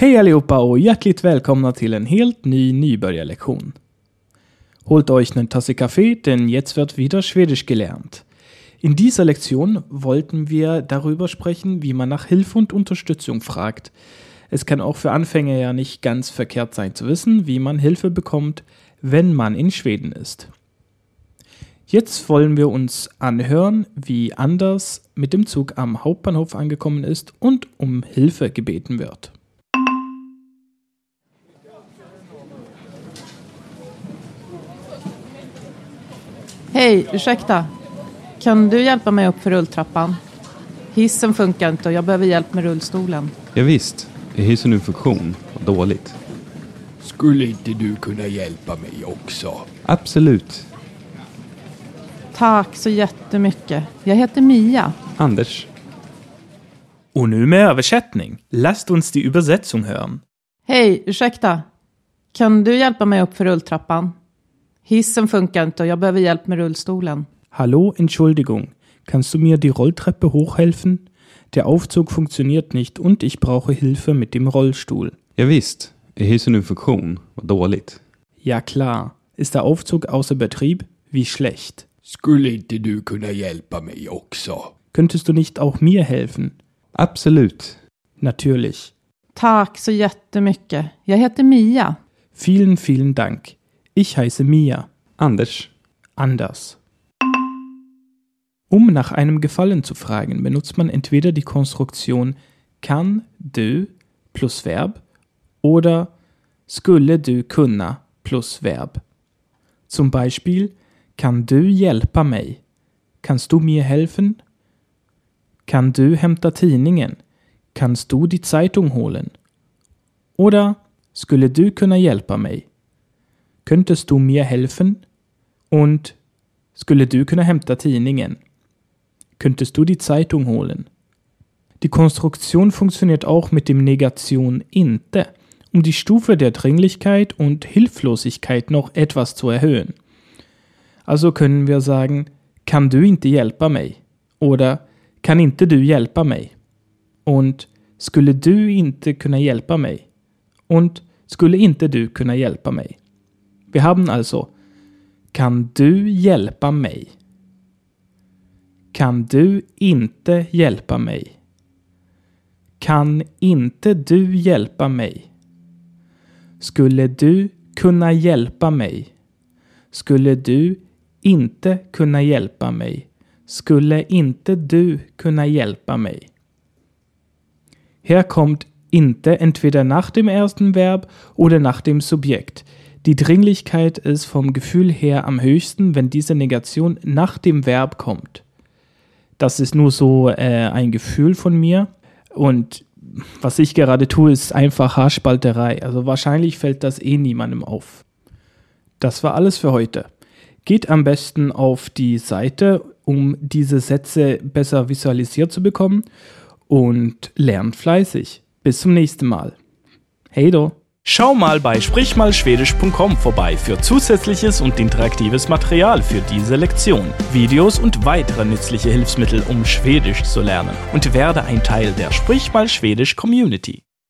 Hej allihopa och hjärtligt välkomna till en helt ny nybörjarlektion. Holt euch einen Tasse Kaffee, denn jetzt wird wieder Schwedisch gelernt. In dieser Lektion wollten wir darüber sprechen, wie man nach Hilfe und Unterstützung fragt. Es kann auch für Anfänger ja nicht ganz verkehrt sein zu wissen, wie man Hilfe bekommt, wenn man in Schweden ist. Jetzt wollen wir uns anhören, wie Anders mit dem Zug am Hauptbahnhof angekommen ist und um Hilfe gebeten wird. Hej, ursäkta. Kan du hjälpa mig upp för rulltrappan? Hissen funkar inte och jag behöver hjälp med rullstolen. Ja, visst. är hissen ur funktion? Vad dåligt. Skulle inte du kunna hjälpa mig också? Absolut. Tack så jättemycket. Jag heter Mia. Anders. Und nu med översättning. Lasst uns die Übersetzung hören. Hej, ursäkta. Kan du hjälpa mig upp för rulltrappan? Hissen funkar inte och jag behöver hjälp med rullstolen. Hallo, Entschuldigung. Kannst du mir die Rolltreppe hochhelfen? Der Aufzug funktioniert nicht und ich brauche Hilfe mit dem Rollstuhl. Ja, visst. är hissen ur funktion? Vad dåligt. Ja klar. Ist der Aufzug außer Betrieb? Wie schlecht. Skulle inte du kunna hjälpa mig också? Könntest du nicht auch mir helfen? Absolut. Natürlich. Tack så jättemycket. Jag heter Mia. Vielen, vielen Dank. Ich heiße Mia. Anders. Anders. Um nach einem Gefallen zu fragen, benutzt man entweder die Konstruktion kan du plus Verb oder skulle du kunna plus Verb. Zum Beispiel Kan du hjälpa mig? Kannst du mir helfen? Kan du hämta tidningen? Kannst du die Zeitung holen? Oder Skulle du kunna hjälpa mig? Könntest du mir helfen? Und Skulle du kunna hämta tidningen? Könntest du die Zeitung holen? Die Konstruktion funktioniert auch mit dem Negation inte, um die Stufe der Dringlichkeit und Hilflosigkeit noch etwas zu erhöhen. Also können wir sagen, kan du inte hjälpa mig? Oder kan inte du hjälpa mig? Und skulle du inte kunna hjälpa mig? Und skulle inte du kunna hjälpa mig? Wir haben also alltså. Kan du hjälpa mig? Kan du inte hjälpa mig? Kan inte du hjälpa mig? Skulle du kunna hjälpa mig? Skulle du inte kunna hjälpa mig? Skulle inte du kunna hjälpa mig? Här kommt inte entweder nach dem ersten Verb oder nach dem Subjekt. Die Dringlichkeit ist vom Gefühl her am höchsten, wenn diese Negation nach dem Verb kommt. Das ist nur so äh, ein Gefühl von mir. Und was ich gerade tue, ist einfach Haarspalterei. Also wahrscheinlich fällt das eh niemandem auf. Das war alles für heute. Geht am besten auf die Seite, um diese Sätze besser visualisiert zu bekommen und lernt fleißig. Bis zum nächsten Mal. Hey do! Schau mal bei sprichmalschwedisch.com vorbei für zusätzliches und interaktives Material für diese Lektion, Videos und weitere nützliche Hilfsmittel, um Schwedisch zu lernen und werde ein Teil der Sprich Schwedisch Community.